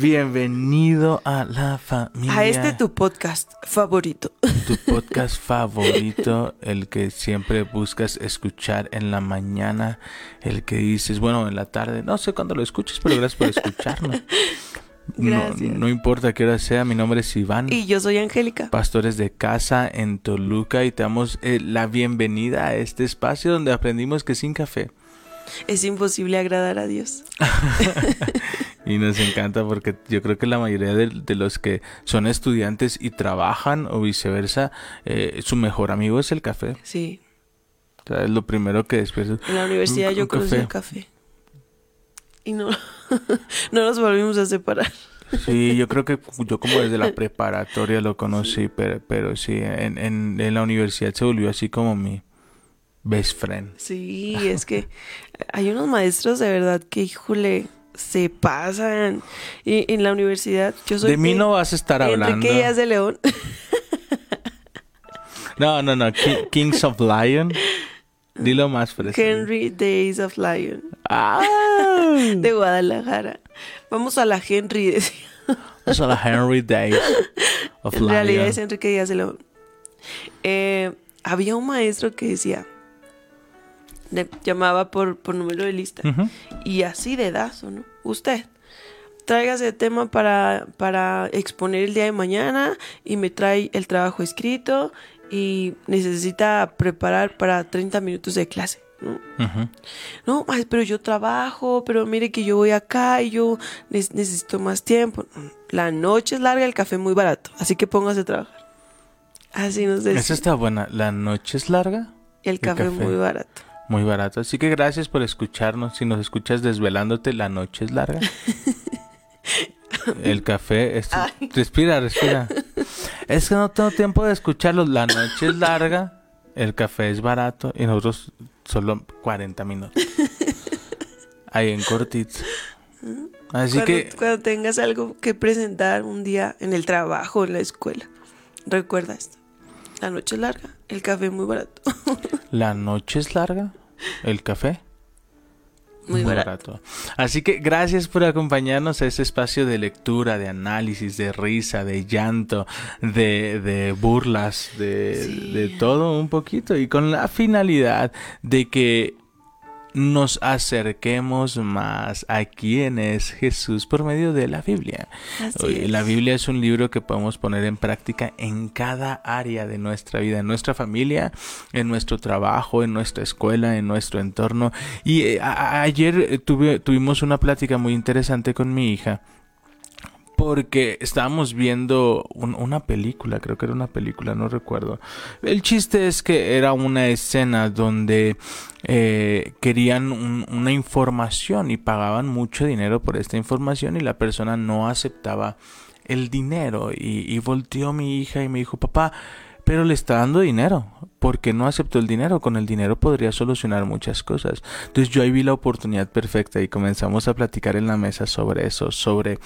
Bienvenido a la familia. A este tu podcast favorito. Tu podcast favorito, el que siempre buscas escuchar en la mañana, el que dices, bueno, en la tarde, no sé cuándo lo escuches, pero gracias por escucharnos. No, no importa qué hora sea, mi nombre es Iván. Y yo soy Angélica. Pastores de casa en Toluca y te damos eh, la bienvenida a este espacio donde aprendimos que sin café Es imposible agradar a Dios. Y nos encanta porque yo creo que la mayoría de, de los que son estudiantes y trabajan o viceversa, eh, su mejor amigo es el café. Sí. O sea, es lo primero que despiertas. En la universidad Un- yo un conocí café. el café. Y no, no nos volvimos a separar. Sí, yo creo que yo como desde la preparatoria lo conocí, pero, pero sí, en, en, en la universidad se volvió así como mi best friend. Sí, es que hay unos maestros de verdad que, híjole, se pasan. Y en la universidad yo soy De mí no vas a estar hablando. Enrique Díaz de León. No, no, no, Ki- Kings of Lion. Dilo más fresco. Henry Days of Lion. Ah, De Guadalajara. Vamos a la Henry, decía. Eso la Henry Days of En realidad Lion. es Enrique Díaz de León. Eh, había un maestro que decía, le llamaba por, por número de lista, y así de dazo, ¿no? Usted, tráigase tema para, para exponer el día de mañana y me trae el trabajo escrito y necesita preparar para 30 minutos de clase, ¿no? Ujú. No, ay, pero yo trabajo, pero mire que yo voy acá y yo ne- necesito más tiempo. La noche es larga, el café muy barato, así que póngase a trabajar. Así nos decía. Esa está buena. La noche es larga, el café, café. muy barato. Muy barato. Así que gracias por escucharnos. Si nos escuchas desvelándote, la noche es larga. El café es... Respira, respira. Es que no tengo tiempo de escucharlo. La noche es larga, el café es barato y nosotros solo 40 minutos. Ahí en cortito. Así cuando, que cuando tengas algo que presentar un día en el trabajo, en la escuela, recuerda esto. La noche es larga, el café muy barato. la noche es larga, el café Muy barato. Así que gracias por acompañarnos a este espacio de lectura, de análisis, de risa, de llanto, de, de burlas, de, Sí. de todo un poquito y con la finalidad de que nos acerquemos más a quién es Jesús por medio de la Biblia. La Biblia es un libro que podemos poner en práctica en cada área de nuestra vida, en nuestra familia, en nuestro trabajo, en nuestra escuela, en nuestro entorno. Y eh, ayer eh, tuve- tuvimos una plática muy interesante con mi hija. Porque estábamos viendo un- una película, creo que era una película, no recuerdo. El chiste es que era una escena donde eh, querían un- una información y pagaban mucho dinero por esta información y la persona no aceptaba el dinero y, y volteó mi hija y me dijo, papá, pero le está dando dinero. ¿Por qué no aceptó el dinero? Con el dinero podría solucionar muchas cosas. Entonces yo ahí vi la oportunidad perfecta y comenzamos a platicar en la mesa sobre eso, sobre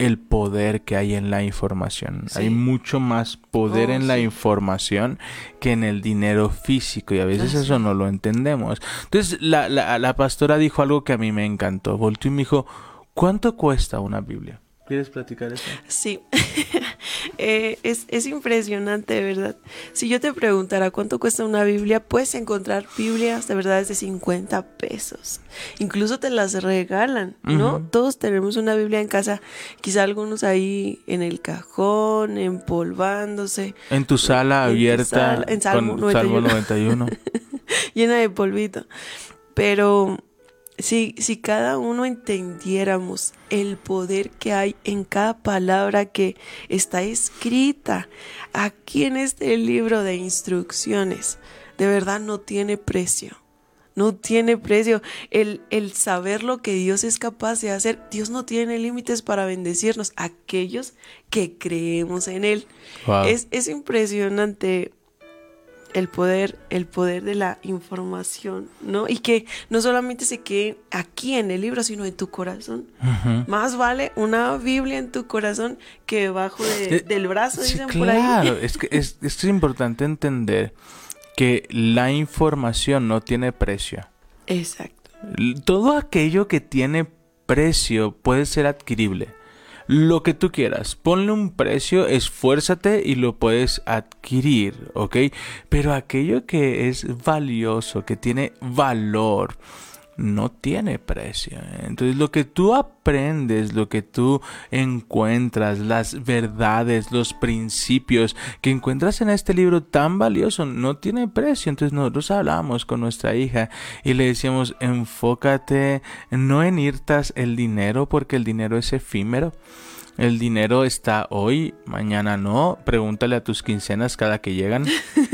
el poder que hay en la información. Sí. Hay mucho más poder Oh, en la información que en el dinero físico y a veces eso no lo entendemos. Entonces la, la, la pastora dijo algo que a mí me encantó. Volteó y me dijo, ¿cuánto cuesta una Biblia? ¿Quieres platicar eso? Sí, Eh, es, es impresionante, de verdad. Si yo te preguntara cuánto cuesta una Biblia, puedes encontrar Biblias de verdad de 50 pesos. Incluso te las regalan, ¿no? Todos tenemos una Biblia en casa, quizá algunos ahí en el cajón, empolvándose, En tu sala En tu abierta sala- en Salmo con Salmo 91. 91. llena de polvito. Pero si, si cada uno entendiéramos el poder que hay en cada palabra que está escrita aquí en este libro de instrucciones, de verdad no tiene precio. No tiene precio. El, el saber lo que Dios es capaz de hacer. Dios no tiene límites para bendecirnos. Aquellos que creemos en Él. Wow. Es, es impresionante el poder, el poder de la información, ¿no? Y que no solamente se quede aquí en el libro, sino en tu corazón. Más vale una Biblia en tu corazón que debajo de- Eh, del brazo, Sí, dicen por ahí. claro, es que es, es importante entender que la información no tiene precio. Exacto. Todo aquello que tiene precio puede ser adquirible. Lo que tú quieras, ponle un precio, esfuérzate y lo puedes adquirir, ¿ok? Pero aquello que es valioso, que tiene valor, no tiene precio. Entonces lo que tú aprendes, lo que tú encuentras, las verdades, los principios que encuentras en este libro tan valioso, no tiene precio. Entonces nosotros hablábamos con nuestra hija y le decíamos, enfócate no en ir tras el dinero porque el dinero es efímero. El dinero está hoy, mañana no. Pregúntale a tus quincenas cada que llegan.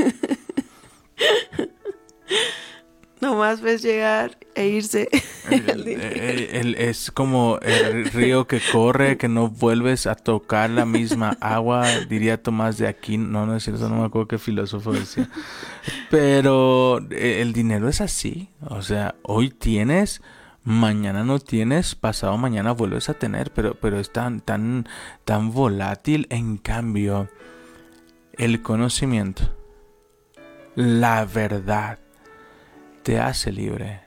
Nomás ves llegar e irse. el es como el río que corre, que no vuelves a tocar la misma agua, diría Tomás de Aquino. No, no es cierto, no me acuerdo qué filósofo decía. Pero eh, el dinero es así. O sea, hoy tienes, mañana no tienes, pasado mañana vuelves a tener, pero, pero es tan, tan, tan volátil. En cambio, el conocimiento, la verdad, te hace libre.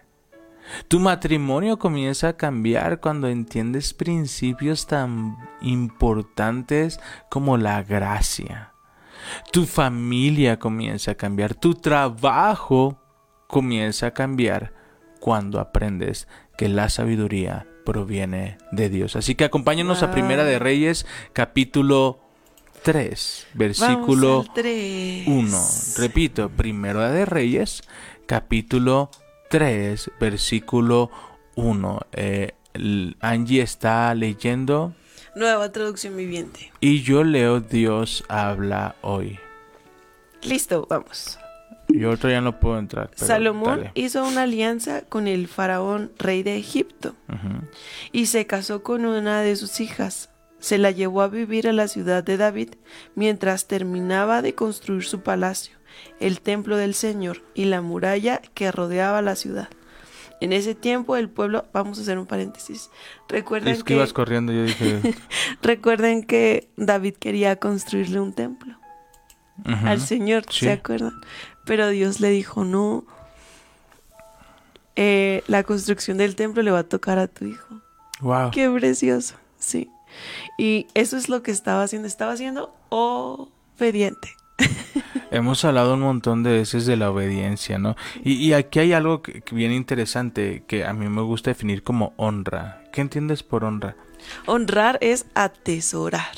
Tu matrimonio comienza a cambiar cuando entiendes principios tan importantes como la gracia. Tu familia comienza a cambiar. Tu trabajo comienza a cambiar cuando aprendes que la sabiduría proviene de Dios. Así que acompáñanos a. Primera de Reyes, capítulo 3, versículo Vamos al tres. 1. Repito, Primera de Reyes, capítulo 3, versículo 1. Eh, Angie está leyendo Nueva traducción viviente. y yo leo Dios habla hoy. Listo, vamos. Yo otro ya no puedo entrar. pero Salomón dale. hizo una alianza con el faraón rey de Egipto y se casó con una de sus hijas. Se la llevó a vivir a la ciudad de David mientras terminaba de construir su palacio, el templo del Señor y la muralla que rodeaba la ciudad. En ese tiempo el pueblo, vamos a hacer un paréntesis, recuerden Es que que, ibas corriendo, yo dije. recuerden que David quería construirle un templo al Señor, Sí. ¿se acuerdan? Pero Dios le dijo, no, eh, la construcción del templo le va a tocar a tu hijo. Wow. Qué precioso, sí. Y eso es lo que estaba haciendo, estaba siendo obediente. Hemos hablado un montón de veces de la obediencia, ¿no? Y, y aquí hay algo que, que bien interesante que a mí me gusta definir como honra. ¿Qué entiendes por honra? Honrar es atesorar,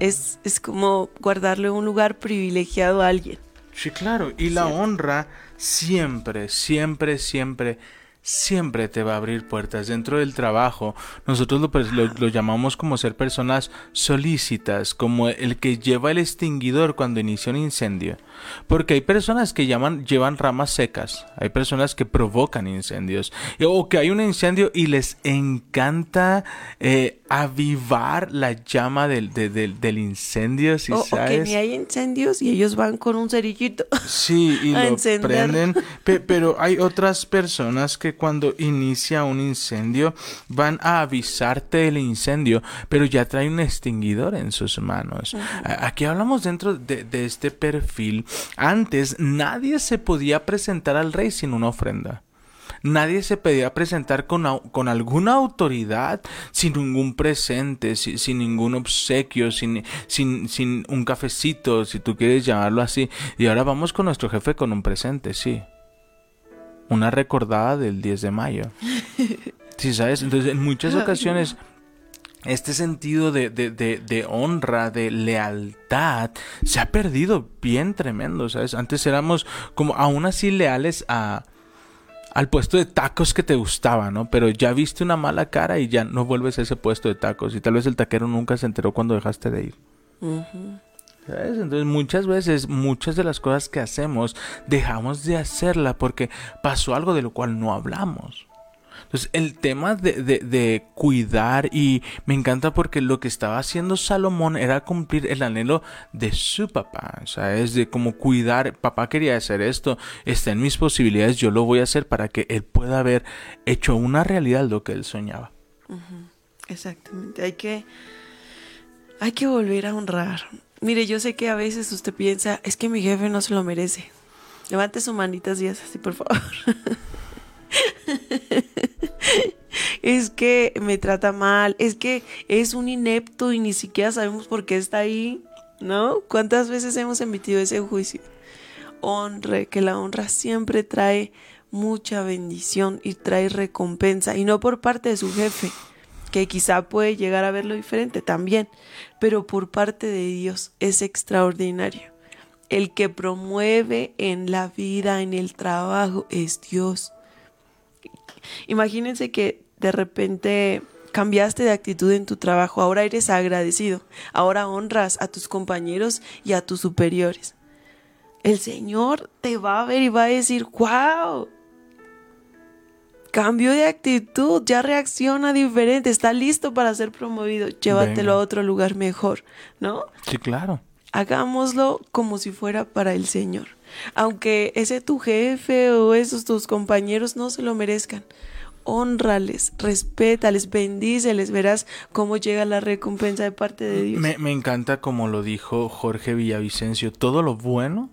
es, es como guardarle un lugar privilegiado a alguien. Sí, claro. Y la honra siempre, siempre, siempre, siempre te va a abrir puertas. Dentro del trabajo, nosotros lo, pues, lo- lo llamamos como ser personas solícitas, como el que lleva el extinguidor cuando inicia un incendio. Porque hay personas que llaman, llevan ramas secas, hay personas que provocan incendios, o que hay un incendio y les encanta eh, avivar la llama del, de- del- del incendio, si o, o que sabes. ni hay incendios y ellos van con un cerillito. Sí, y a lo encender. prenden, pe- pero hay otras personas que cuando inicia un incendio van a avisarte del incendio, pero ya trae un extinguidor en sus manos. Aquí hablamos dentro de, de este perfil. Antes nadie se podía presentar al rey sin una ofrenda. Nadie se podía presentar con, con alguna autoridad sin ningún presente, si- sin, ningún obsequio, sin, sin, sin un cafecito, si tú quieres llamarlo así. Y ahora vamos con nuestro jefe con un presente, sí. Una recordada del 10 de mayo. Sí, ¿sabes? Entonces, en muchas ocasiones, este sentido de, de, de, de honra, de lealtad, se ha perdido bien tremendo, ¿sabes? Antes éramos como aún así leales a al puesto de tacos que te gustaba, ¿no? Pero ya viste una mala cara y ya no vuelves a ese puesto de tacos. Y tal vez el taquero nunca se enteró cuando dejaste de ir. Ujú. Entonces muchas veces, muchas de las cosas que hacemos, dejamos de hacerla porque pasó algo de lo cual no hablamos. Entonces, el tema de, de, de, cuidar y me encanta porque lo que estaba haciendo Salomón era cumplir el anhelo de su papá. O sea, es de como cuidar, papá quería hacer esto, está en mis posibilidades, yo lo voy a hacer para que él pueda haber hecho una realidad lo que él soñaba. Exactamente, hay que, hay que volver a honrar. Mire, yo sé que a veces usted piensa, es que mi jefe no se lo merece. Levante su manita así, así, por favor. es que me trata mal, es que es un inepto y ni siquiera sabemos por qué está ahí, ¿no? ¿Cuántas veces hemos emitido ese juicio? Honre, que la honra siempre trae mucha bendición y trae recompensa, y no por parte de su jefe, que quizá puede llegar a verlo diferente también, pero por parte de Dios es extraordinario. El que promueve en la vida, en el trabajo, es Dios. Imagínense que de repente cambiaste de actitud en tu trabajo, ahora eres agradecido, ahora honras a tus compañeros y a tus superiores. El Señor te va a ver y va a decir, wow, cambio de actitud, ya reacciona diferente, está listo para ser promovido, llévatelo Venga. a otro lugar mejor, ¿no? Sí, claro. Hagámoslo como si fuera para el Señor. Aunque ese tu jefe o esos tus compañeros no se lo merezcan. Honrales, respétales, bendíceles, verás cómo llega la recompensa de parte de Dios. Me, me encanta como lo dijo Jorge Villavicencio, todo lo bueno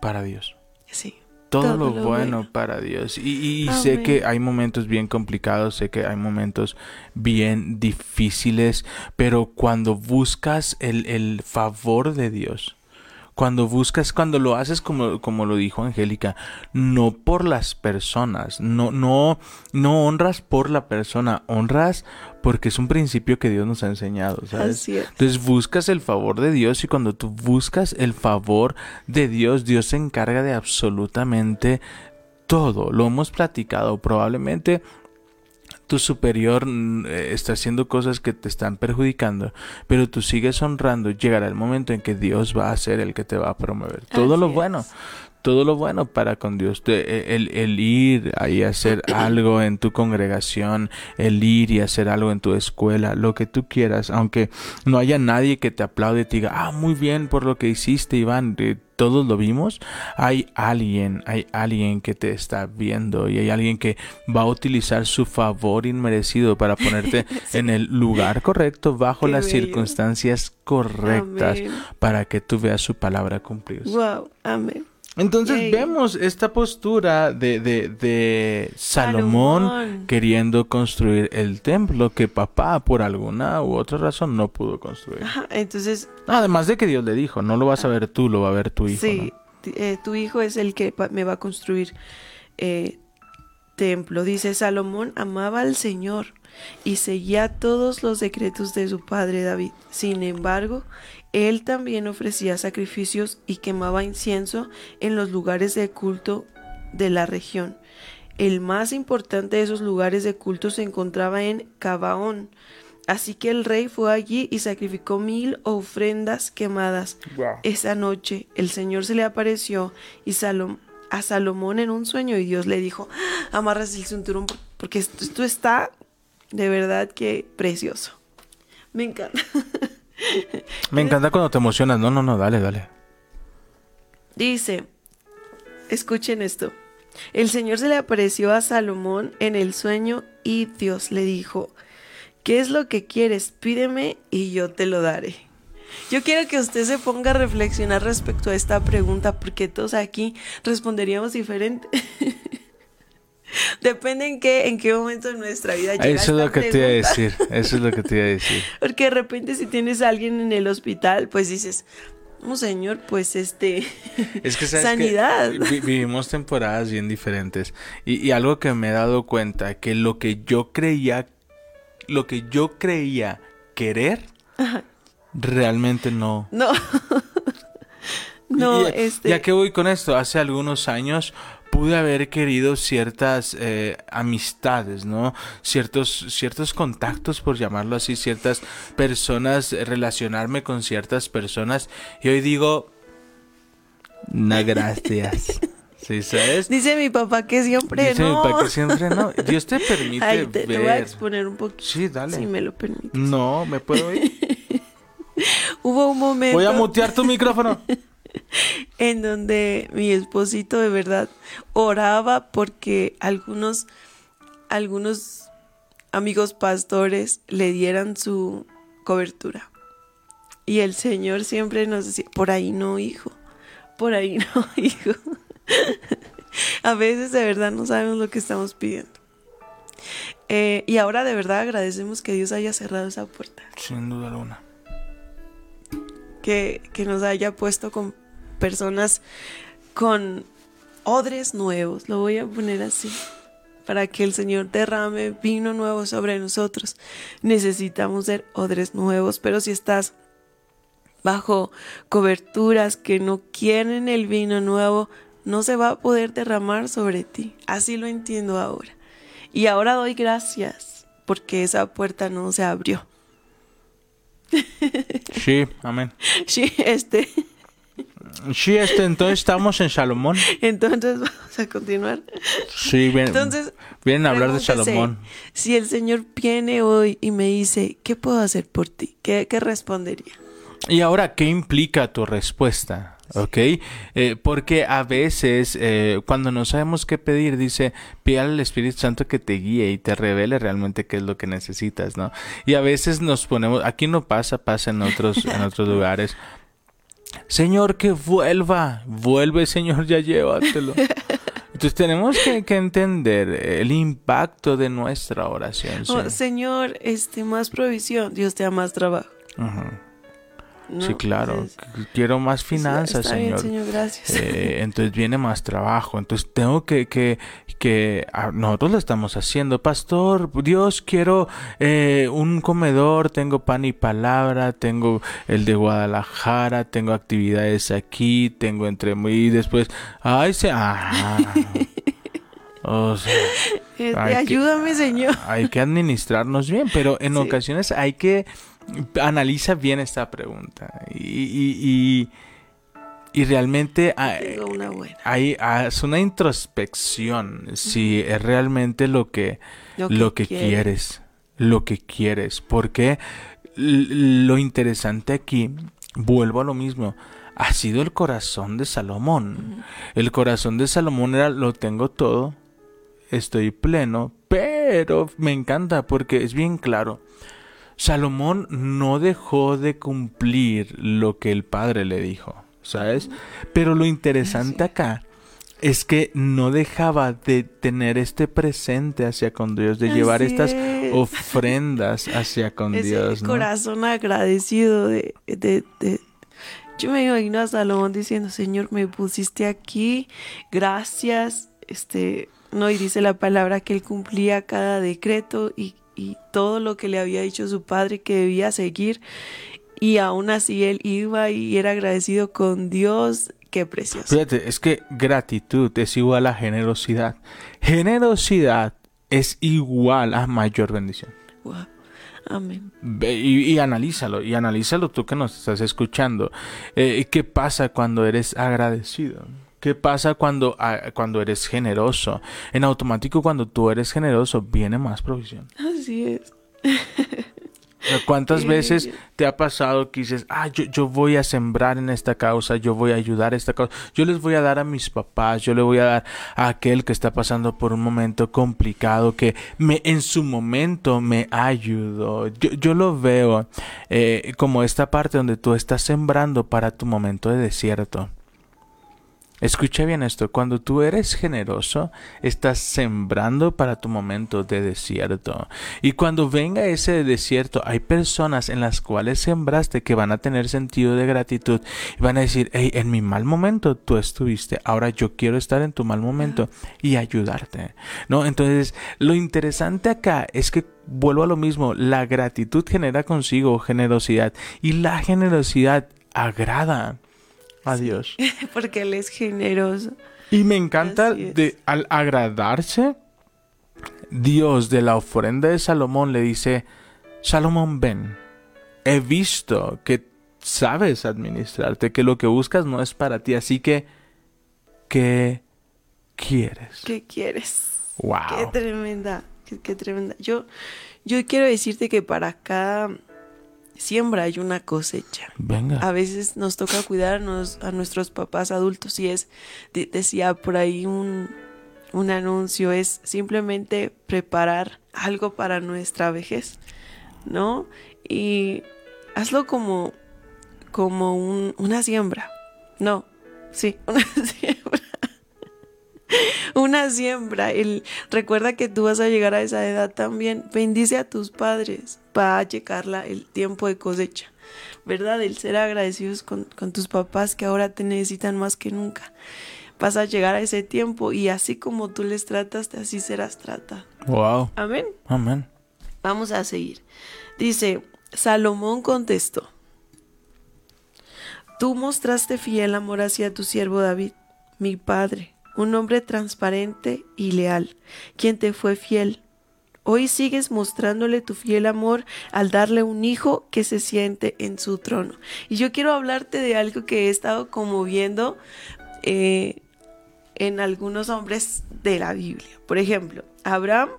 para Dios. Sí. Todo, Todo lo, lo bueno, bueno. para Dios. Y, y sé que hay momentos bien complicados, sé que hay momentos bien difíciles, pero cuando buscas el, el favor de Dios, cuando buscas, cuando lo haces como, como lo dijo Angélica, no por las personas, no, no, no honras por la persona, honras porque es un principio que Dios nos ha enseñado, ¿sabes? Así es. Entonces buscas el favor de Dios y cuando tú buscas el favor de Dios, Dios se encarga de absolutamente todo. Lo hemos platicado. Probablemente tu superior mm, eh, está haciendo cosas que te están perjudicando, pero tú sigues honrando. Llegará el momento en que Dios va a ser el que te va a promover. Todo Así lo es. bueno. Todo lo bueno para con Dios, eh, el, el ir ahí a hacer algo en tu congregación, el ir y hacer algo en tu escuela, lo que tú quieras, aunque no haya nadie que te aplaude y te diga, ah, muy bien por lo que hiciste, Iván, eh, todos lo vimos, hay alguien, hay alguien que te está viendo y hay alguien que va a utilizar su favor inmerecido para ponerte en el lugar correcto, bajo Qué las bello. circunstancias correctas, Amén. para que tú veas su palabra cumplirse. Wow, amén. Entonces Yay. vemos esta postura de, de, de Salomón, Salomón. queriendo construir el templo que papá por alguna u otra razón no pudo construir. Ajá, entonces, Además de que Dios le dijo, no lo vas a ver tú, lo va a ver tu hijo. sí, eh, tu hijo es el que me va a construir eh, templo. Dice, Salomón amaba al Señor y seguía todos los decretos de su padre David. Sin embargo, él también ofrecía sacrificios y quemaba incienso en los lugares de culto de la región. El más importante de esos lugares de culto se encontraba en Cabaón. Así que el rey fue allí y sacrificó mil ofrendas quemadas. Wow. Esa noche el Señor se le apareció y Salom- a Salomón en un sueño y Dios le dijo, "Ah, amarras el cinturón por- porque esto, esto está de verdad que precioso. Me encanta. Me encanta cuando te emocionas. No, no, no, dale, dale. Dice, escuchen esto. El Señor se le apareció a Salomón en el sueño y Dios le dijo, ¿qué es lo que quieres? Pídeme y yo te lo daré. Yo quiero que usted se ponga a reflexionar respecto a esta pregunta porque todos aquí responderíamos diferente. Depende en qué, en qué momento de nuestra vida llega Eso es lo que te iba a pregunta. decir. Eso es lo que te iba a decir. Porque de repente si tienes a alguien en el hospital, pues dices, un señor, pues este, Es que ¿sabes sanidad. qué? Vi- vivimos temporadas bien diferentes. Y, y algo que me he dado cuenta, que lo que yo creía, lo que yo creía querer, realmente no. No. no, este. ¿Y a qué voy con esto? Hace algunos años pude haber querido ciertas eh, amistades, ¿no? Ciertos, ciertos contactos, por llamarlo así, ciertas personas, eh, relacionarme con ciertas personas. Y hoy digo, no, gracias. ¿Sí sabes? Dice mi papá que siempre Dice mi no. papá que siempre no. Dios te permite Ay, te, te voy a ver. exponer un poquito. Sí, dale. Si me lo permites. No, ¿me puedo ir? Hubo un momento Voy a mutear tu micrófono. en donde mi esposito de verdad oraba porque algunos, algunos amigos pastores le dieran su cobertura. Y el Señor siempre nos decía, por ahí no, hijo, por ahí no, hijo. A veces de verdad no sabemos lo que estamos pidiendo. Eh, y ahora de verdad agradecemos que Dios haya cerrado esa puerta. Sin duda alguna. que, que nos haya puesto con personas con odres nuevos, lo voy a poner así, para que el Señor derrame vino nuevo sobre nosotros. Necesitamos ser odres nuevos, pero si estás bajo coberturas que no quieren el vino nuevo, no se va a poder derramar sobre ti. Así lo entiendo ahora. Y ahora doy gracias porque esa puerta no se abrió. Sí, amén. Sí, este. Sí, este, entonces estamos en Salomón. Entonces vamos a continuar. Sí, bien, Entonces, vienen a hablar de Salomón. Si el Señor viene hoy y me dice, ¿qué puedo hacer por ti? ¿Qué, qué respondería? Y ahora, ¿qué implica tu respuesta? ¿Ok? Eh, porque a veces, eh, cuando no sabemos qué pedir, dice, pide al Espíritu Santo que te guíe y te revele realmente qué es lo que necesitas, ¿no? Y a veces nos ponemos, aquí no pasa, pasa en otros, en otros lugares. Señor, que vuelva, vuelve, Señor, ya llévatelo. Entonces tenemos que, que entender el impacto de nuestra oración. Oh, señor, este, más provisión, Dios te da más trabajo. ¿No? Sí, claro. Entonces, Quiero más sí, finanzas, está bien, Señor. Señor, gracias. Eh, entonces viene más trabajo. Entonces tengo que, que, que nosotros lo estamos haciendo. Pastor, Dios, quiero eh, un comedor, tengo pan y palabra, tengo el de Guadalajara, tengo actividades aquí, tengo entre muy y después, ay, se, ah, o sea, Este, que- ayúdame, Señor. hay que administrarnos bien, pero en Sí. ocasiones hay que analiza bien esta pregunta y, y, y, y realmente ah, Tengo una hay, introspección si es realmente lo que, lo que, quiere. quieres, lo que quieres, porque lo interesante aquí, vuelvo a lo mismo, ha sido el corazón de Salomón. El corazón de Salomón era lo tengo todo, estoy pleno, pero me encanta porque es bien claro. Salomón no dejó de cumplir lo que el padre le dijo, ¿sabes? Pero lo interesante acá es que no dejaba de tener este presente hacia con Dios, de llevar estas es. ofrendas hacia con Ese Dios, ¿no? corazón agradecido de, de, de- Yo me imagino a Salomón diciendo, Señor, me pusiste aquí, gracias. Este, no, y dice la palabra que él cumplía cada decreto y, y todo lo que le había dicho su padre que debía seguir. Y aún así él iba y era agradecido con Dios. Qué precioso. Fíjate, es que gratitud es igual a generosidad. Generosidad es igual a mayor bendición. Wow. Amén. Y analízalo, y analízalo tú que nos estás escuchando. Eh, ¿Qué pasa cuando eres agradecido? ¿Qué pasa cuando, ah, cuando eres generoso? En automático, cuando tú eres generoso, viene más provisión. Así es. ¿Cuántas veces te ha pasado que dices, ah, yo, yo voy a sembrar en esta causa, yo voy a ayudar a esta causa, yo les voy a dar a mis papás, yo le voy a dar a aquel que está pasando por un momento complicado, que me en su momento me ayudó. Yo, yo lo veo eh, como esta parte donde tú estás sembrando para tu momento de desierto. Escucha bien esto, cuando tú eres generoso, estás sembrando para tu momento de desierto. Y cuando venga ese desierto, hay personas en las cuales sembraste que van a tener sentido de gratitud y van a decir, hey, en mi mal momento tú estuviste, ahora yo quiero estar en tu mal momento y ayudarte. ¿No? Entonces, lo interesante acá es que vuelvo a lo mismo, la gratitud genera consigo generosidad y la generosidad agrada a Dios. Porque él es generoso. Y me encanta de al agradarse, Dios de la ofrenda de Salomón le dice, Salomón, ven, he visto que sabes administrarte, que lo que buscas no es para ti, así que, ¿qué quieres. ¿Qué quieres? Wow. Qué tremenda, qué, qué tremenda. Yo, yo quiero decirte que para cada siembra hay una cosecha. Venga. A veces nos toca cuidarnos a nuestros papás adultos y es, de- decía por ahí un, un anuncio, es simplemente preparar algo para nuestra vejez, ¿no? Y hazlo como, como un- una siembra. No, sí, una siembra. Una siembra. El, recuerda que tú vas a llegar a esa edad también. Bendice a tus padres. Va a llegar la- el tiempo de cosecha. ¿Verdad? El ser agradecidos con, con tus papás que ahora te necesitan más que nunca. Vas a llegar a ese tiempo y así como tú les tratas, así serás tratado. Wow. Amén. Amén. Vamos a seguir. Dice, Salomón contestó, Tú mostraste fiel amor hacia tu siervo David, mi padre, un hombre transparente y leal, quien te fue fiel. Hoy sigues mostrándole tu fiel amor al darle un hijo que se siente en su trono. Y yo quiero hablarte de algo que he estado como viendo eh, en algunos hombres de la Biblia. Por ejemplo, Abraham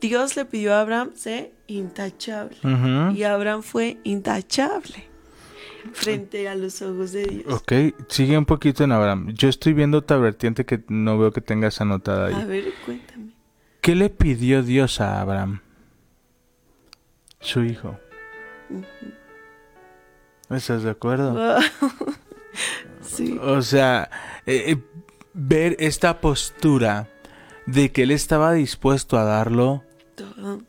Dios le pidió a Abraham ser intachable. Y Abraham fue intachable frente a los ojos de Dios. Ok, sigue un poquito en Abraham. Yo estoy viendo otra vertiente que no veo que tengas anotada A ahí. ver, cuéntame. ¿Qué le pidió Dios a Abraham? Su hijo. ¿Estás de acuerdo? sí, O sea, eh, eh, ver esta postura de que él estaba dispuesto a darlo todo,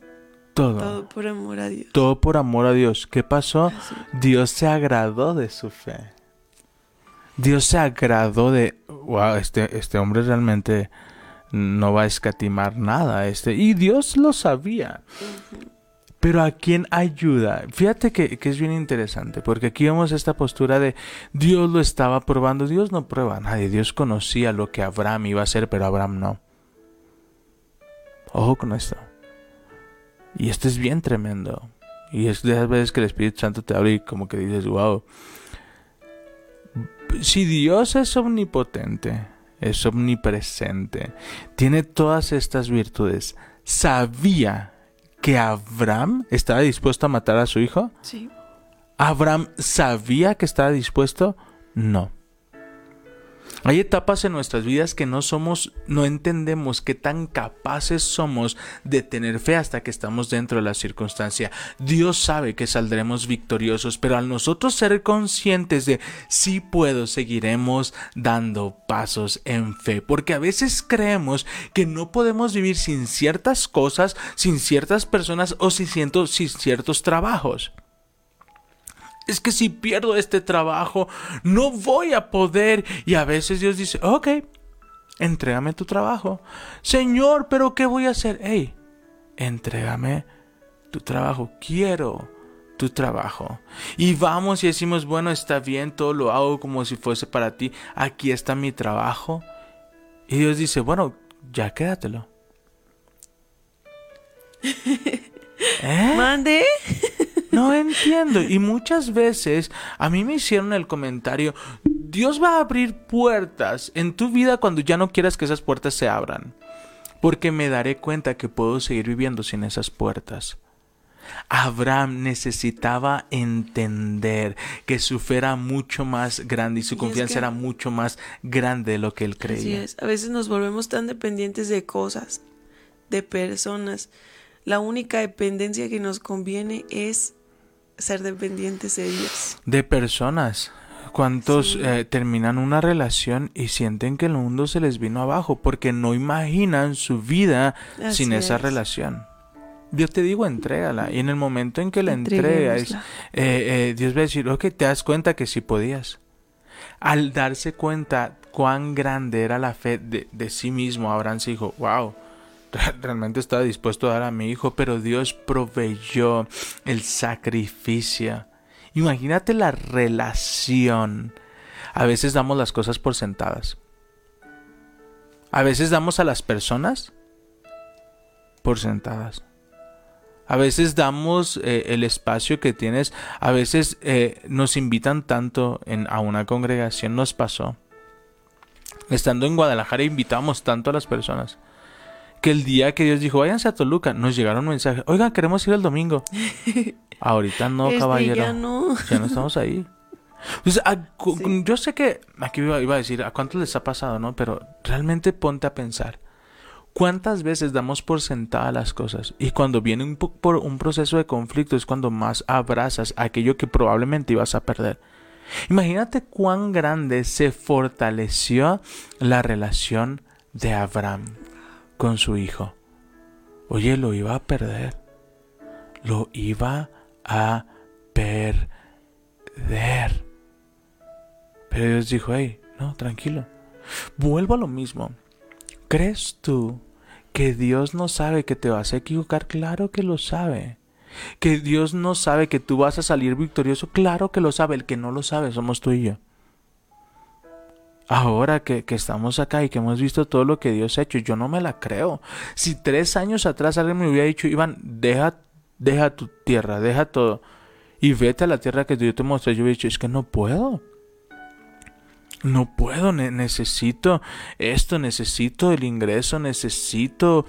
todo. todo por amor a Dios. Todo por amor a Dios. ¿Qué pasó? Dios se agradó de su fe. Dios se agradó de, wow, este, este hombre realmente no va a escatimar nada. Este, y Dios lo sabía. Pero a quién ayuda. Fíjate que, que es bien interesante, porque aquí vemos esta postura de Dios lo estaba probando. Dios no prueba a nadie. Dios conocía lo que Abraham iba a hacer, pero Abraham no. Ojo con esto. Y esto es bien tremendo. Y es de las veces que el Espíritu Santo te habla y como que dices, wow. Si Dios es omnipotente, es omnipresente, tiene todas estas virtudes, ¿sabía que Abraham estaba dispuesto a matar a su hijo? Sí, ¿Abraham sabía que estaba dispuesto? No. Hay etapas en nuestras vidas que no somos, no entendemos qué tan capaces somos de tener fe hasta que estamos dentro de la circunstancia. Dios sabe que saldremos victoriosos, pero al nosotros ser conscientes de si puedo, seguiremos dando pasos en fe, porque a veces creemos que no podemos vivir sin ciertas cosas, sin ciertas personas o sin, ciento- sin ciertos trabajos es que si pierdo este trabajo, no voy a poder. Y a veces Dios dice, ok, entrégame tu trabajo. Señor, pero ¿qué voy a hacer? Hey, entrégame tu trabajo. Quiero tu trabajo. Y vamos y decimos, bueno, está bien, todo lo hago como si fuese para ti. Aquí está mi trabajo. Y Dios dice, bueno, ya quédatelo. ¿Eh? mande. Entiendo. Y muchas veces a mí me hicieron el comentario, Dios va a abrir puertas en tu vida cuando ya no quieras que esas puertas se abran. Porque me daré cuenta que puedo seguir viviendo sin esas puertas. Abraham necesitaba entender que su fe era mucho más grande y su Y es confianza que- era mucho más grande de lo que él Así creía. es. A veces nos volvemos tan dependientes de cosas, de personas. La única dependencia que nos conviene es ser dependientes de Dios. de personas. ¿Cuántos Sí. eh, terminan una relación y sienten que el mundo se les vino abajo porque no imaginan su vida Así sin esa es. relación? Yo te digo, entrégala. Y en el momento en que la entregas, eh, eh, Dios va a decir, ok, te das cuenta que sí podías. Al darse cuenta cuán grande era la fe de, de sí mismo, Abraham se dijo, wow, realmente estaba dispuesto a dar a mi hijo, pero Dios proveyó el sacrificio. Imagínate la relación. A veces damos las cosas por sentadas. A veces damos a las personas por sentadas. A veces damos eh, el espacio que tienes. A veces eh, nos invitan tanto a una congregación. Nos pasó. Estando en Guadalajara invitamos tanto a las personas que el día que Dios dijo, váyanse a Toluca, nos llegaron mensajes, oigan, queremos ir el domingo. Ahorita no, Este, caballero. ya no. Ya no estamos ahí. Pues, a- cu- Sí. Yo sé que, aquí iba, iba a decir, ¿a cuántos les ha pasado, no? Pero realmente ponte a pensar. ¿Cuántas veces damos por sentada las cosas? Y cuando viene un, po- por un proceso de conflicto es cuando más abrazas aquello que probablemente ibas a perder. Imagínate cuán grande se fortaleció la relación de Abraham con su hijo. Oye, lo iba a perder. Lo iba a perder. Pero Dios dijo, hey, no, tranquilo. Vuelvo a lo mismo. ¿Crees tú que Dios no sabe que te vas a equivocar? Claro que lo sabe. Que Dios no sabe que tú vas a salir victorioso. Claro que lo sabe. El que no lo sabe somos tú y yo. Ahora que, que estamos acá y que hemos visto todo lo que Dios ha hecho, yo no me la creo. Si tres años atrás alguien me hubiera dicho, Iván, deja, deja tu tierra, deja todo y vete a la tierra que yo te mostré, yo hubiera dicho, es que no puedo. No puedo, ne- necesito esto, necesito el ingreso, necesito...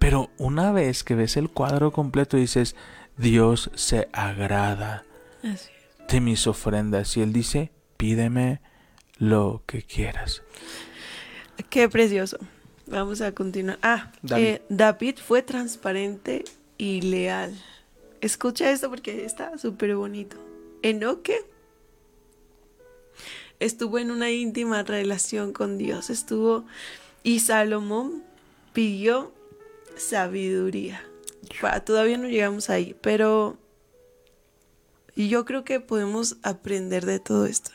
Pero una vez que ves el cuadro completo dices, Dios se agrada Así es. de mis ofrendas y Él dice, pídeme lo que quieras. Qué precioso. Vamos a continuar. Ah, David. eh, David fue transparente y leal. Escucha esto porque está súper bonito. Enoque estuvo en una íntima relación con Dios. Estuvo y Salomón pidió sabiduría. Todavía no llegamos ahí, pero yo creo que podemos aprender de todo esto.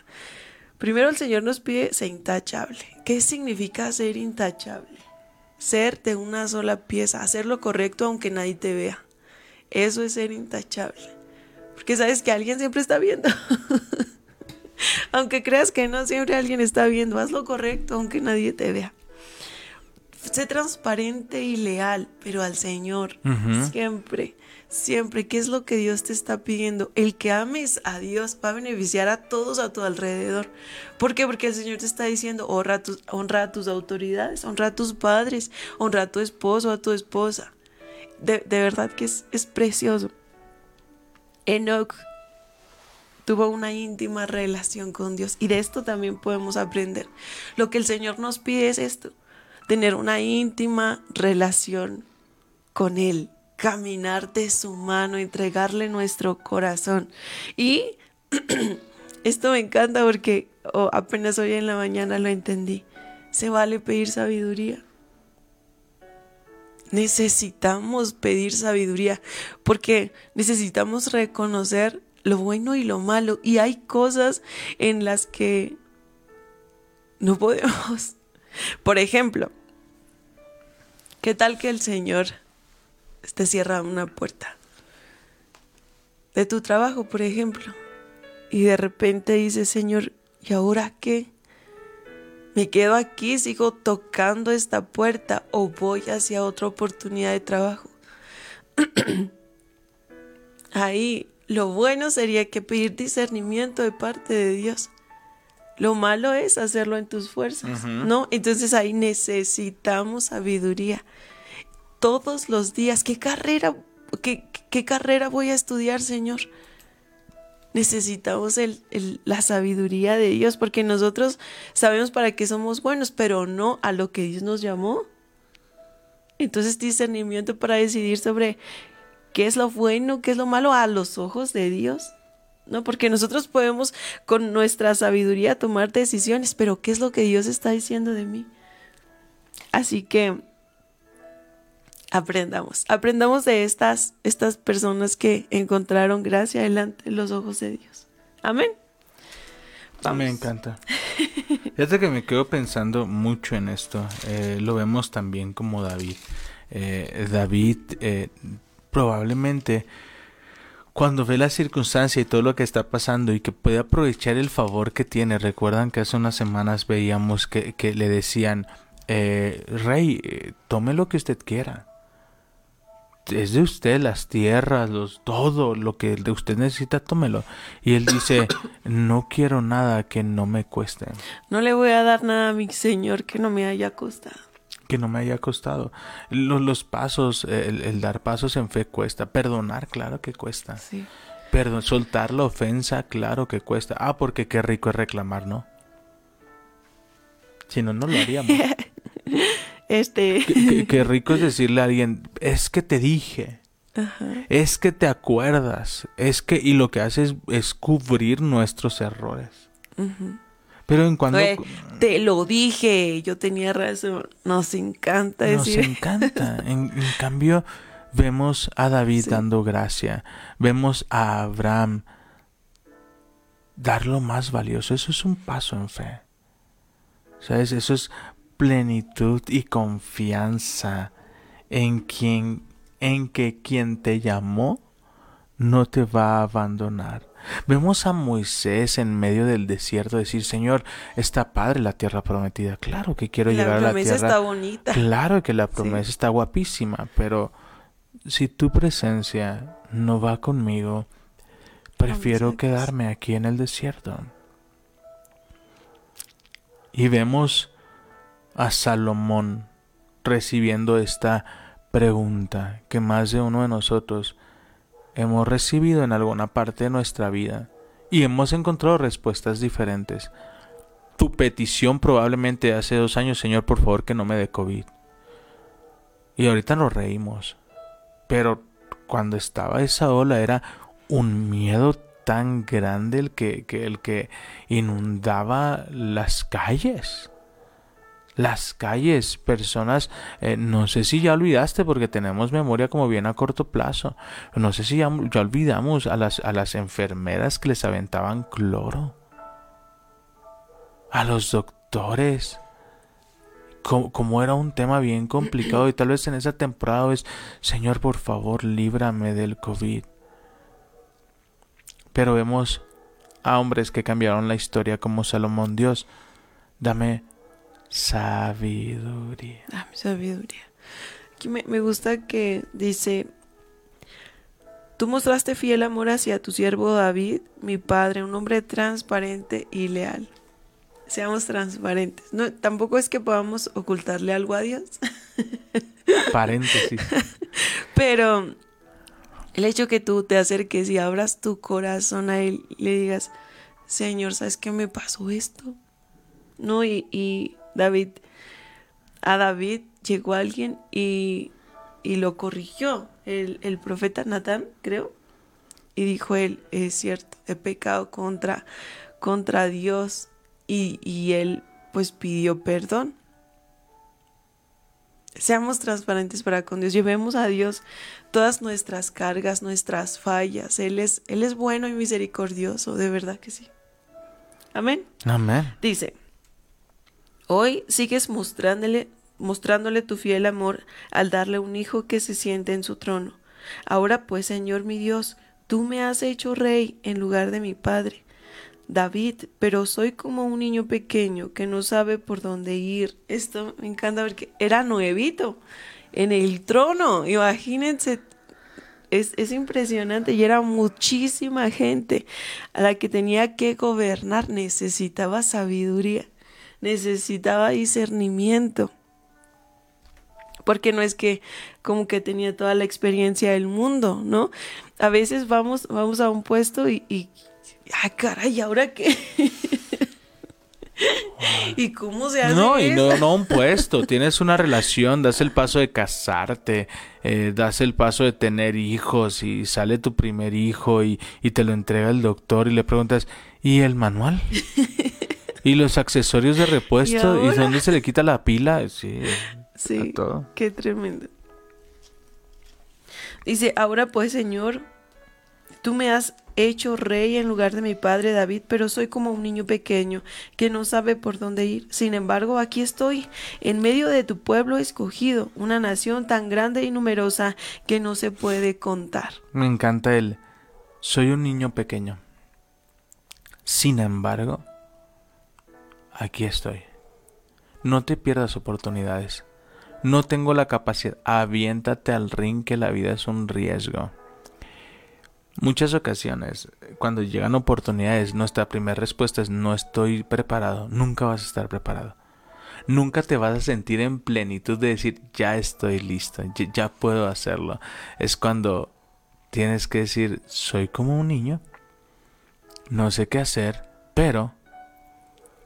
Primero el Señor nos pide ser intachable. ¿Qué significa ser intachable? Ser de una sola pieza, hacer lo correcto aunque nadie te vea. Eso es ser intachable. Porque sabes que alguien siempre está viendo. aunque creas que no, siempre alguien está viendo. Haz lo correcto aunque nadie te vea. Sé transparente y leal, pero al Señor. Siempre, siempre. ¿Qué es lo que Dios te está pidiendo? El que ames a Dios va a beneficiar a todos a tu alrededor. ¿Por qué? Porque el Señor te está diciendo, honra a tus, honra a tus autoridades, honra a tus padres, honra a tu esposo, a tu esposa. De, de verdad que es, es precioso. Enoch tuvo una íntima relación con Dios y de esto también podemos aprender. Lo que el Señor nos pide es esto, tener una íntima relación con Él, caminar de su mano, entregarle nuestro corazón. Y esto me encanta porque apenas hoy en la mañana lo entendí. Se vale pedir sabiduría. Necesitamos pedir sabiduría porque necesitamos reconocer lo bueno y lo malo. Y hay cosas en las que no podemos. Por ejemplo, ¿qué tal que el Señor te cierra una puerta de tu trabajo, por ejemplo? Y de repente dices, Señor, ¿y ahora qué? ¿Me quedo aquí, sigo tocando esta puerta o voy hacia otra oportunidad de trabajo? Ahí lo bueno sería que pedir discernimiento de parte de Dios. Lo malo es hacerlo en tus fuerzas. ¿no? Entonces ahí necesitamos sabiduría. Todos los días, ¿qué carrera, qué, qué carrera voy a estudiar, Señor? Necesitamos el- el- la sabiduría de Dios porque nosotros sabemos para qué somos buenos, pero no a lo que Dios nos llamó. Entonces discernimiento para decidir sobre qué es lo bueno, qué es lo malo a los ojos de Dios. ¿No? Porque nosotros podemos con nuestra sabiduría tomar decisiones, pero ¿qué es lo que Dios está diciendo de mí? Así que aprendamos, aprendamos de estas, estas personas que encontraron gracia delante de los ojos de Dios. Amén. Me encanta. Fíjate que me quedo pensando mucho en esto. Eh, lo vemos también como David. Eh, David eh, probablemente cuando ve la circunstancia y todo lo que está pasando y que puede aprovechar el favor que tiene. Recuerdan que hace unas semanas veíamos que, le decían, eh, Rey, eh, tome lo que usted quiera. es de usted las tierras, los todo lo que de usted necesita, tómelo. Y él dice, no quiero nada que no me cueste, No le voy a dar nada a mi Señor que no me haya costado. Que no me haya costado. Los, los pasos, el, el dar pasos en fe cuesta, perdonar, claro que cuesta. Sí. Perdón, soltar la ofensa, claro que cuesta. Ah, porque qué rico es reclamar, ¿no? Si no, no lo haríamos. Este. qué, rico es decirle a alguien, es que te dije, Ajá. es que te acuerdas, es que... Y lo que hace es, es cubrir nuestros errores. Ujú. Pero en cuando... Oye, te lo dije, yo tenía razón. Nos encanta Nos decir. encanta. En, en cambio, vemos a David Sí. dando gracia. Vemos a Abraham dar lo más valioso. Eso es un paso en fe. ¿Sabes? Eso es plenitud y confianza en quien, en que quien te llamó no te va a abandonar. Vemos a Moisés en medio del desierto decir, Señor, está padre la tierra prometida. Claro que quiero la llegar a la promesa tierra. está bonita. Claro que la Sí. promesa está guapísima, pero si tu presencia no va conmigo, prefiero quedarme aquí en el desierto. Y vemos a Salomón recibiendo esta pregunta que más de uno de nosotros hemos recibido en alguna parte de nuestra vida y hemos encontrado respuestas diferentes. Tu petición probablemente hace dos años, Señor, por favor que no me dé COVID. Y ahorita nos reímos. Pero cuando estaba esa ola era un miedo tan grande el que, que- el que inundaba las calles. Las calles, personas, eh, no sé si ya olvidaste porque tenemos memoria como bien a corto plazo. No sé si ya, ya olvidamos a las, a las enfermeras que les aventaban cloro. A los doctores. Como, como era un tema bien complicado y tal vez en esa temporada es, Señor, por favor, líbrame del COVID. Pero vemos a hombres que cambiaron la historia como Salomón. Dios, dame sabiduría. Dame sabiduría. Aquí me, me gusta que dice, tú mostraste fiel amor hacia tu siervo David, mi padre, un hombre transparente y leal. Seamos transparentes. No, tampoco es que podamos ocultarle algo a Dios, Paréntesis. pero el hecho que tú te acerques y abras tu corazón a Él y le digas, Señor, ¿sabes qué me pasó esto? No, y, y David, a David llegó alguien y, y lo corrigió, el, el profeta Natán, creo, y dijo él, es cierto, he pecado contra, contra Dios, y, y él pues pidió perdón. Seamos transparentes para con Dios, llevemos a Dios todas nuestras cargas, nuestras fallas. Él es, Él es bueno y misericordioso, de verdad que sí. Amén. Amén. Dice, hoy sigues mostrándole, mostrándole tu fiel amor al darle un hijo que se siente en su trono. Ahora pues, Señor mi Dios, tú me has hecho rey en lugar de mi padre. David, pero soy como un niño pequeño que no sabe por dónde ir. Esto me encanta porque era nuevito en el trono. Imagínense, es, es impresionante y era muchísima gente a la que tenía que gobernar. Necesitaba sabiduría, necesitaba discernimiento. Porque no es que como que tenía toda la experiencia del mundo, ¿no? A veces vamos, vamos a un puesto y, y ¡ay, caray! ¿Ahora qué? ¿Y cómo se hace No, y no, no un puesto. Tienes una relación, das el paso de casarte, eh, das el paso de tener hijos y sale tu primer hijo y, y te lo entrega el doctor y le preguntas, ¿y el manual? ¿Y los accesorios de repuesto? ¿Y, ahora? dónde se le quita la pila? Sí, Sí, a todo. qué tremendo. Dice, ahora pues Señor, tú me has hecho rey en lugar de mi padre David, pero soy como un niño pequeño que no sabe por dónde ir. Sin embargo, aquí estoy, en medio de tu pueblo escogido, una nación tan grande y numerosa que no se puede contar. Me encanta el, soy un niño pequeño. Sin embargo, aquí estoy. No te pierdas oportunidades. no tengo la capacidad. Aviéntate al ring que la vida es un riesgo. Muchas ocasiones, cuando llegan oportunidades, nuestra primera respuesta es no estoy preparado. Nunca vas a estar preparado. Nunca te vas a sentir en plenitud de decir ya estoy listo, ya, ya puedo hacerlo. Es cuando tienes que decir soy como un niño, no sé qué hacer, pero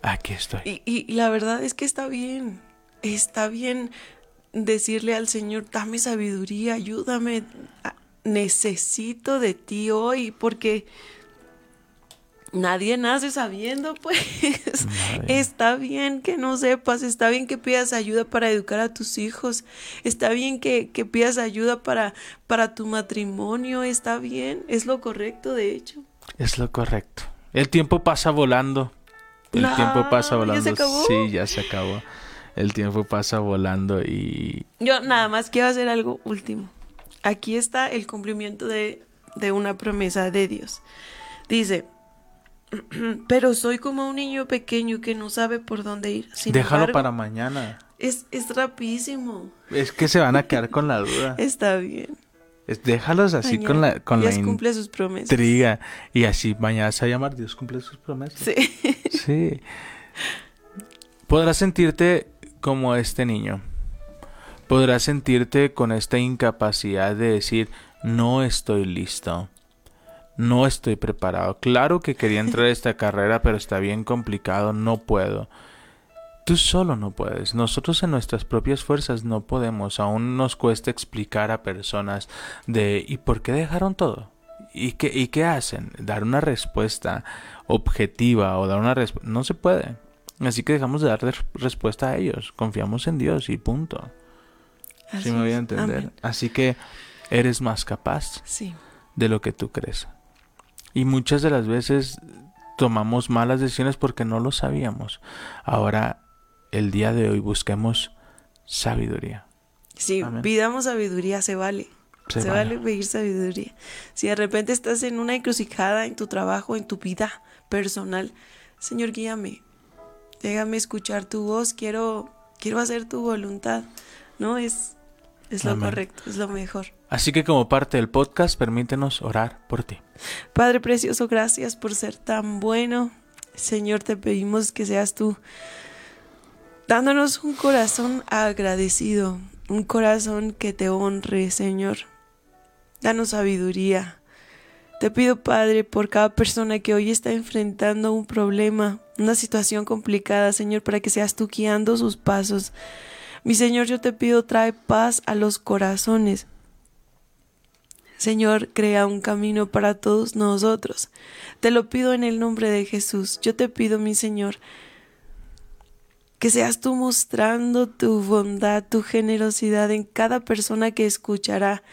aquí estoy. Y, y la verdad es que está bien, está bien decirle al Señor, dame sabiduría, ayúdame, necesito de ti hoy, porque nadie nace sabiendo, pues. Está bien que no sepas, está bien que pidas ayuda para educar a tus hijos, está bien que, que pidas ayuda para, para tu matrimonio, está bien, es lo correcto, de hecho. Es lo correcto. El tiempo pasa volando. El No, tiempo pasa ¿ya volando. se acabó? Sí, ya se acabó. El tiempo pasa volando y Yo nada más quiero hacer algo último. Aquí está el cumplimiento de, de una promesa de Dios. Dice, pero soy como un niño pequeño que no sabe por dónde ir. Sin déjalo embargo, para mañana. Es, es rapidísimo. Es que se van a quedar con la duda. Está bien. Es- déjalos así Mañana. con la con la Dios cumple sus promesas. intriga y así mañana se va a llamar Dios cumple sus promesas. Sí. Sí. Podrás sentirte como este niño. Podrás sentirte con esta incapacidad de decir, no estoy listo. No estoy preparado. Claro que quería entrar a esta carrera, pero está bien complicado, no puedo. Tú solo no puedes. Nosotros en nuestras propias fuerzas no podemos. Aún nos cuesta explicar a personas de ¿y por qué dejaron todo? ¿Y qué, y qué hacen? Dar una respuesta objetiva o dar una respuesta. No se puede. Así que dejamos de dar res- respuesta a ellos. Confiamos en Dios y punto. Así me voy a entender. Amén. Así que eres más capaz Sí. de lo que tú crees. Y muchas de las veces tomamos malas decisiones porque no lo sabíamos. Ahora, el día de hoy busquemos sabiduría. Sí, Amén. pidamos sabiduría, se vale. Se Se, vale. vale. pedir sabiduría. Si de repente estás en una encrucijada en tu trabajo, en tu vida personal, Señor, guíame. Déjame escuchar tu voz, quiero quiero hacer tu voluntad. No es es lo Amén. correcto, es lo mejor. Así que como parte del podcast, permítenos orar por ti. Padre precioso, gracias por ser tan bueno. Señor, te pedimos que seas tú dándonos un corazón agradecido, un corazón que te honre, Señor. Danos sabiduría. Te pido, Padre, por cada persona que hoy está enfrentando un problema, una situación complicada, Señor, para que seas tú guiando sus pasos. Mi Señor, yo te pido, trae paz a los corazones. Señor, crea un camino para todos nosotros. Te lo pido en el nombre de Jesús. Yo te pido, mi Señor, que seas tú mostrando tu bondad, tu generosidad en cada persona que escuchará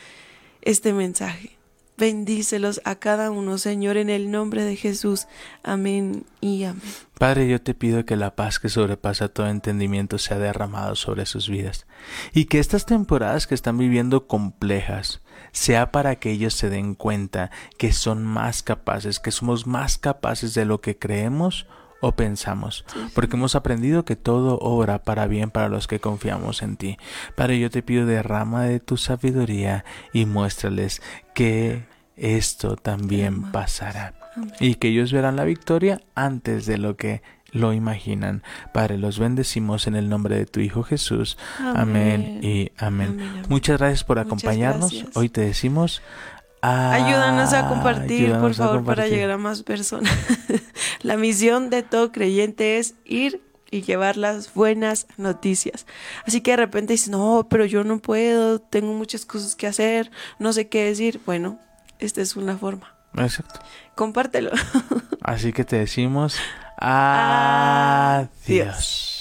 este mensaje. Bendícelos a cada uno, Señor, en el nombre de Jesús. Amén y amén. Padre, yo te pido que la paz que sobrepasa todo entendimiento sea derramado sobre sus vidas y que estas temporadas que están viviendo complejas sea para que ellos se den cuenta que son más capaces, que somos más capaces de lo que creemos o pensamos, porque hemos aprendido que todo obra para bien para los que confiamos en ti. Padre, yo te pido derrama de tu sabiduría y muéstrales que esto también pasará y que ellos verán la victoria antes de lo que lo imaginan. Padre, los bendecimos en el nombre de tu Hijo Jesús. Amén, y amén. Amén, amén. Muchas gracias por acompañarnos. gracias. Hoy te decimos... Ayúdanos a compartir, por ayúdanos favor, para llegar a más personas. La misión de todo creyente es ir y llevar las buenas noticias. Así que de repente dices, no, pero yo no puedo, tengo muchas cosas que hacer, no sé qué decir. Bueno, esta es una forma. Exacto. Compártelo. Así que te decimos Adiós. adiós.